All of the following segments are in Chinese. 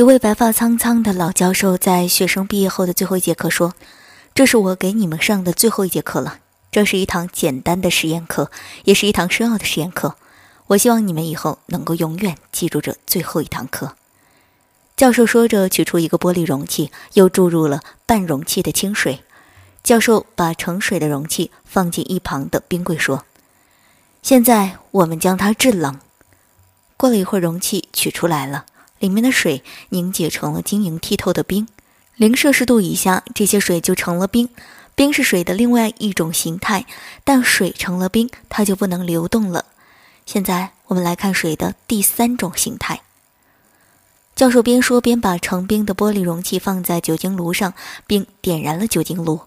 一位白发苍苍的老教授在学生毕业后的最后一节课说：“这是我给你们上的最后一节课了。这是一堂简单的实验课，也是一堂深奥的实验课。我希望你们以后能够永远记住这最后一堂课。”教授说着，取出一个玻璃容器，又注入了半容器的清水。教授把盛水的容器放进一旁的冰柜，说：“现在我们将它制冷。”过了一会儿，容器取出来了。里面的水凝结成了晶莹剔透的冰，零摄氏度以下，这些水就成了冰。冰是水的另外一种形态，但水成了冰，它就不能流动了。现在我们来看水的第三种形态。教授边说边把成冰的玻璃容器放在酒精炉上，并点燃了酒精炉。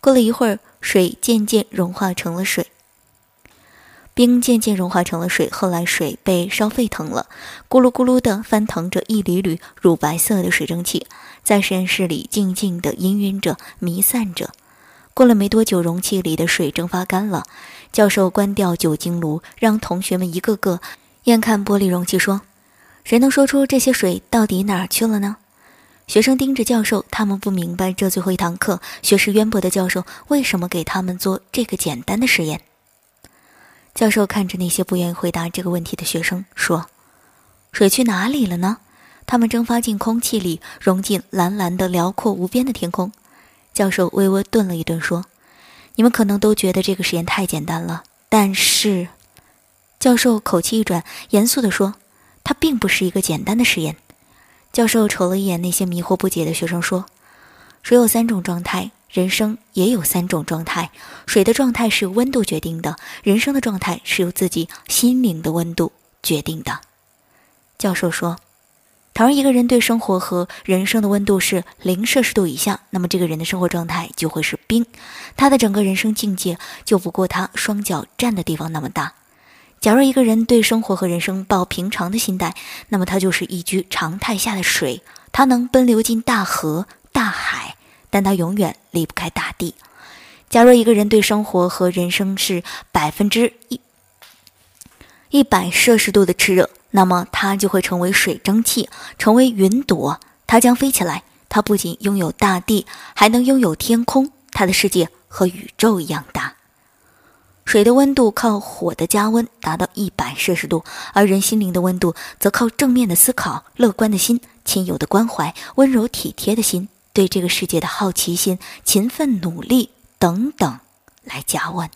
过了一会儿，水渐渐融化成了水。冰渐渐融化成了水，后来水被烧沸腾了，咕噜咕噜地翻腾着一缕缕乳白色的水蒸气，在实验室里静静地氤氲着、弥散着。过了没多久，容器里的水蒸发干了。教授关掉酒精炉，让同学们一个个眼看玻璃容器，说：“谁能说出这些水到底哪儿去了呢？”学生盯着教授，他们不明白这最后一堂课，学识渊博的教授为什么给他们做这个简单的实验。教授看着那些不愿意回答这个问题的学生，说：“水去哪里了呢？它们蒸发进空气里，融进蓝蓝的、辽阔无边的天空。”教授微微顿了一顿，说：“你们可能都觉得这个实验太简单了，但是……”教授口气一转，严肃地说：“它并不是一个简单的实验。”教授瞅了一眼那些迷惑不解的学生，说：“水有三种状态。”人生也有三种状态，水的状态是由温度决定的，人生的状态是由自己心灵的温度决定的。教授说：“倘若一个人对生活和人生的温度是零摄氏度以下，那么这个人的生活状态就会是冰，他的整个人生境界就不过他双脚站的地方那么大。假若一个人对生活和人生抱平常的心态，那么他就是一居常态下的水，他能奔流进大河、”但他永远离不开大地。假若一个人对生活和人生是百分之一一百摄氏度的炽热，那么他就会成为水蒸气，成为云朵，它将飞起来。它不仅拥有大地，还能拥有天空。它的世界和宇宙一样大。水的温度靠火的加温达到一百摄氏度，而人心灵的温度则靠正面的思考、乐观的心、亲友的关怀、温柔体贴的心。对这个世界的好奇心、勤奋努力等等，来加温。